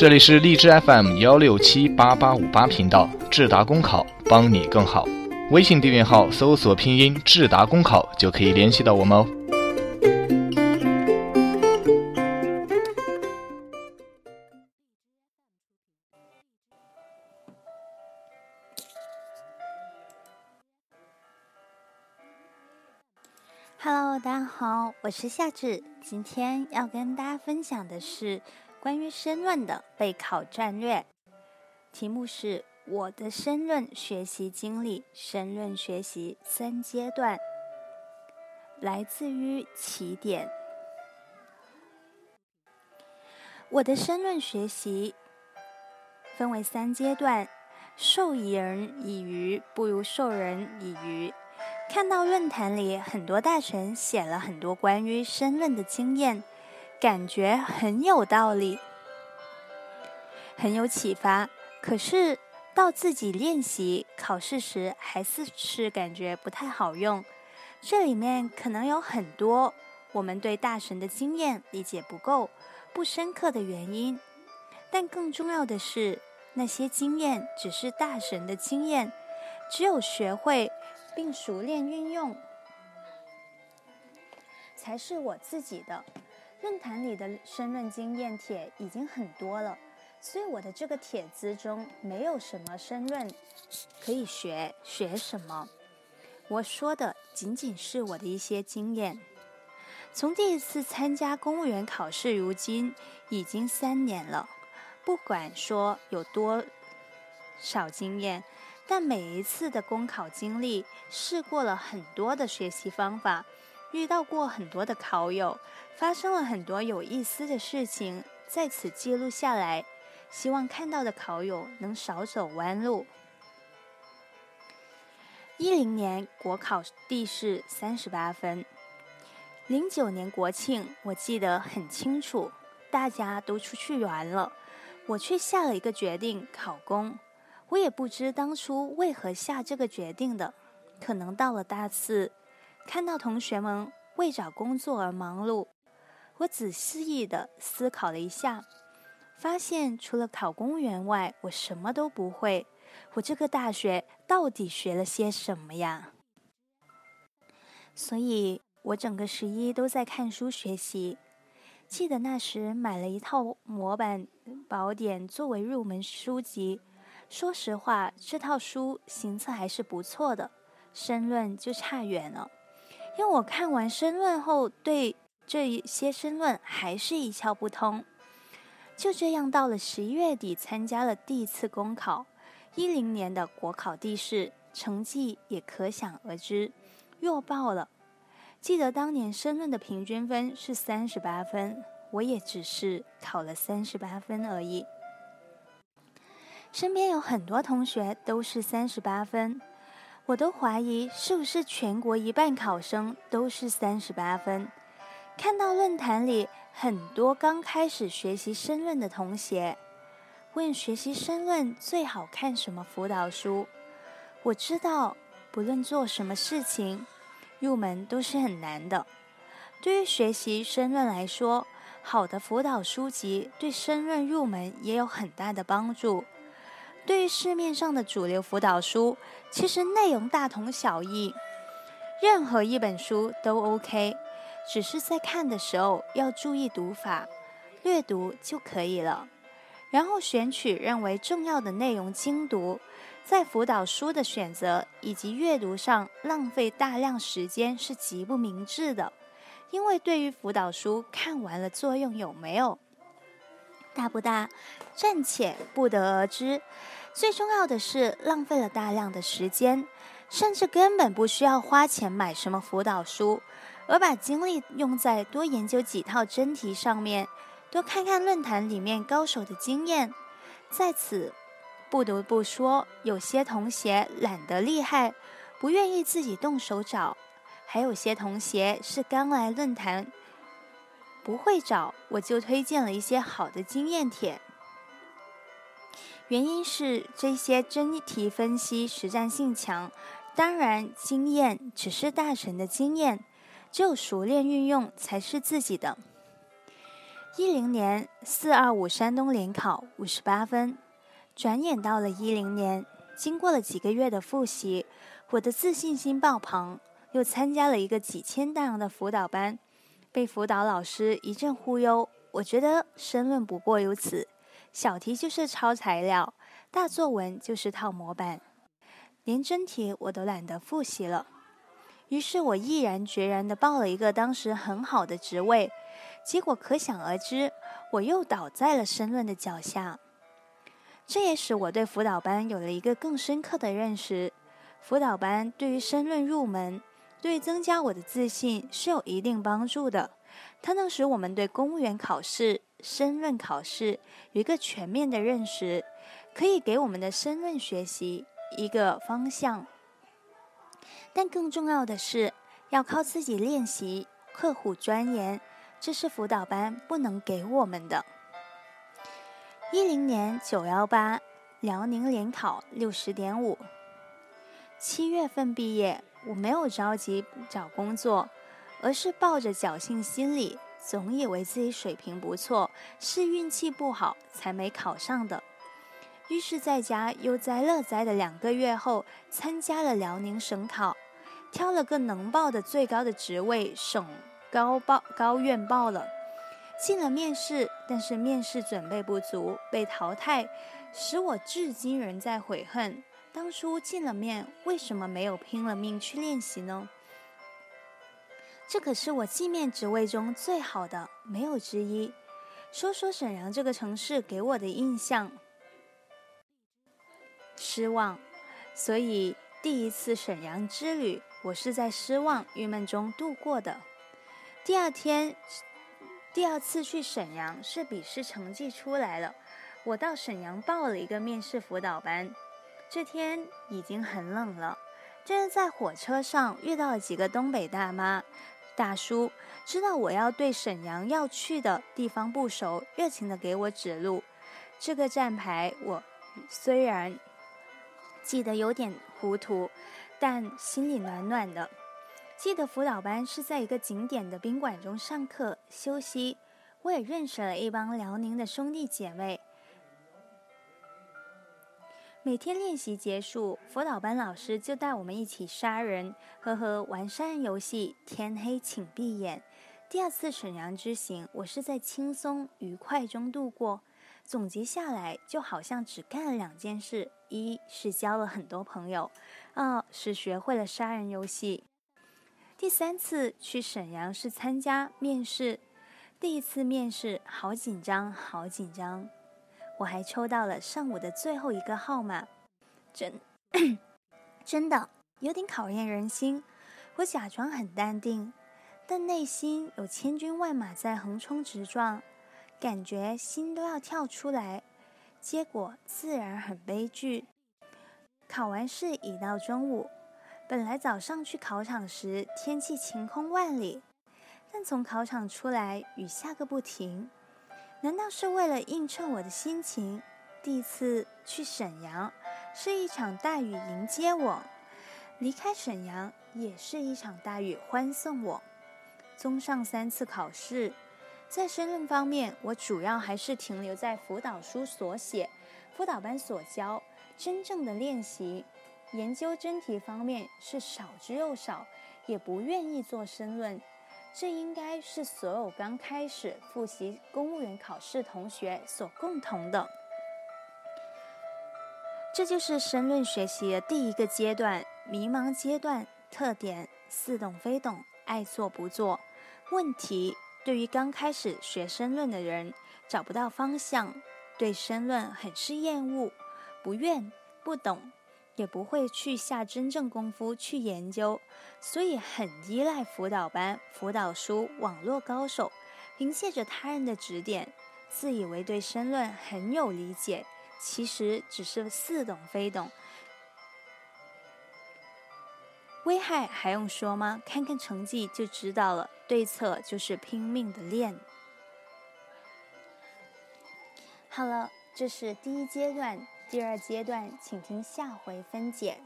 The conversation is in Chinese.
这里是荔枝 FM 幺六七八八五八频道，智达公考帮你更好。微信订阅号搜索拼音智达公考就可以联系到我们哦。Hello，大家好，我是夏至，今天要跟大家分享的是关于申论的备考战略，题目是我的申论学习经历，申论学习三阶段，来自于起点。我的申论学习分为三阶段，授人以鱼不如授人以渔。看到论坛里很多大神写了很多关于申论的经验，感觉很有道理，很有启发。可是到自己练习考试时，还是是感觉不太好用。这里面可能有很多我们对大神的经验理解不够、不深刻的原因。但更重要的是，那些经验只是大神的经验，只有学会。并熟练运用，才是我自己的。论坛里的申论经验帖已经很多了，所以我的这个帖子中没有什么申论可以学。学什么？我说的仅仅是我的一些经验。从第一次参加公务员考试，如今已经三年了。不管说有多少经验。但每一次的公考经历，试过了很多的学习方法，遇到过很多的考友，发生了很多有意思的事情，在此记录下来，希望看到的考友能少走弯路。一零年国考地试三十八分，零九年国庆我记得很清楚，大家都出去玩了，我却下了一个决定考公。我也不知当初为何下这个决定的，可能到了大四，看到同学们为找工作而忙碌，我仔细的思考了一下，发现除了考公务员外，我什么都不会。我这个大学到底学了些什么呀？所以我整个十一都在看书学习。记得那时买了一套模板宝典作为入门书籍。说实话，这套书行测还是不错的，申论就差远了。因为我看完申论后，对这一些申论还是一窍不通。就这样，到了十一月底，参加了第一次公考，一零年的国考地试，成绩也可想而知，弱爆了。记得当年申论的平均分是三十八分，我也只是考了三十八分而已。身边有很多同学都是三十八分，我都怀疑是不是全国一半考生都是三十八分。看到论坛里很多刚开始学习申论的同学，问学习申论最好看什么辅导书。我知道，不论做什么事情，入门都是很难的。对于学习申论来说，好的辅导书籍对申论入门也有很大的帮助。对于市面上的主流辅导书，其实内容大同小异，任何一本书都 OK，只是在看的时候要注意读法，略读就可以了。然后选取认为重要的内容精读，在辅导书的选择以及阅读上浪费大量时间是极不明智的，因为对于辅导书看完了作用有没有？大不大，暂且不得而知。最重要的是，浪费了大量的时间，甚至根本不需要花钱买什么辅导书，而把精力用在多研究几套真题上面，多看看论坛里面高手的经验。在此，不得不说，有些同学懒得厉害，不愿意自己动手找；还有些同学是刚来论坛。不会找，我就推荐了一些好的经验帖。原因是这些真题分析实战性强，当然经验只是大神的经验，只有熟练运用才是自己的。一零年四二五山东联考五十八分，转眼到了一零年，经过了几个月的复习，我的自信心爆棚，又参加了一个几千大洋的辅导班，被辅导老师一阵忽悠。我觉得申论不过如此，小题就是抄材料，大作文就是套模板，连真题我都懒得复习了。于是我毅然决然地报了一个当时很好的职位，结果可想而知，我又倒在了申论的脚下。这也使我对辅导班有了一个更深刻的认识：辅导班对于申论入门，对增加我的自信是有一定帮助的。它能使我们对公务员考试、申论考试有一个全面的认识，可以给我们的申论学习一个方向。但更重要的是，要靠自己练习、刻苦钻研，这是辅导班不能给我们的。一零年九幺八，辽宁联考六十点五，七月份毕业，我没有着急找工作。而是抱着侥幸心理，总以为自己水平不错，是运气不好才没考上的。于是，在家悠哉乐哉的两个月后，参加了辽宁省考，挑了个能报的最高的职位——省高报高院报了。进了面试，但是面试准备不足，被淘汰，使我至今仍在悔恨：当初进了面，为什么没有拼了命去练习呢？这可是我进面职位中最好的，没有之一。说说沈阳这个城市给我的印象，失望。所以第一次沈阳之旅，我是在失望、郁闷中度过的。第二天，第二次去沈阳是笔试成绩出来了，我到沈阳报了一个面试辅导班。这天已经很冷了，这是在火车上遇到了几个东北大妈。大叔知道我要对沈阳要去的地方不熟，热情的给我指路。这个站牌我虽然记得有点糊涂，但心里暖暖的。记得辅导班是在一个景点的宾馆中上课休息，我也认识了一帮辽宁的兄弟姐妹。每天练习结束，辅导班老师就带我们一起杀人，呵呵，玩杀人游戏。天黑请闭眼。第二次沈阳之行，我是在轻松愉快中度过。总结下来，就好像只干了两件事：一是交了很多朋友，二是学会了杀人游戏。第三次去沈阳是参加面试，第一次面试好紧张，好紧张。我还抽到了上午的最后一个号码，真 真的有点考验人心。我假装很淡定，但内心有千军万马在横冲直撞，感觉心都要跳出来。结果自然很悲剧。考完试已到中午，本来早上去考场时天气晴空万里，但从考场出来雨下个不停。难道是为了映衬我的心情？第一次去沈阳，是一场大雨迎接我；离开沈阳，也是一场大雨欢送我。综上三次考试，在申论方面，我主要还是停留在辅导书所写、辅导班所教，真正的练习、研究真题方面是少之又少，也不愿意做申论。这应该是所有刚开始复习公务员考试同学所共同的。这就是申论学习的第一个阶段——迷茫阶段。特点：似懂非懂，爱做不做。问题：对于刚开始学申论的人，找不到方向，对申论很是厌恶，不愿、不懂。也不会去下真正功夫去研究，所以很依赖辅导班、辅导书、网络高手，凭借着他人的指点，自以为对申论很有理解，其实只是似懂非懂。危害还用说吗？看看成绩就知道了。对策就是拼命的练。好了，这是第一阶段。第二阶段，请听下回分解。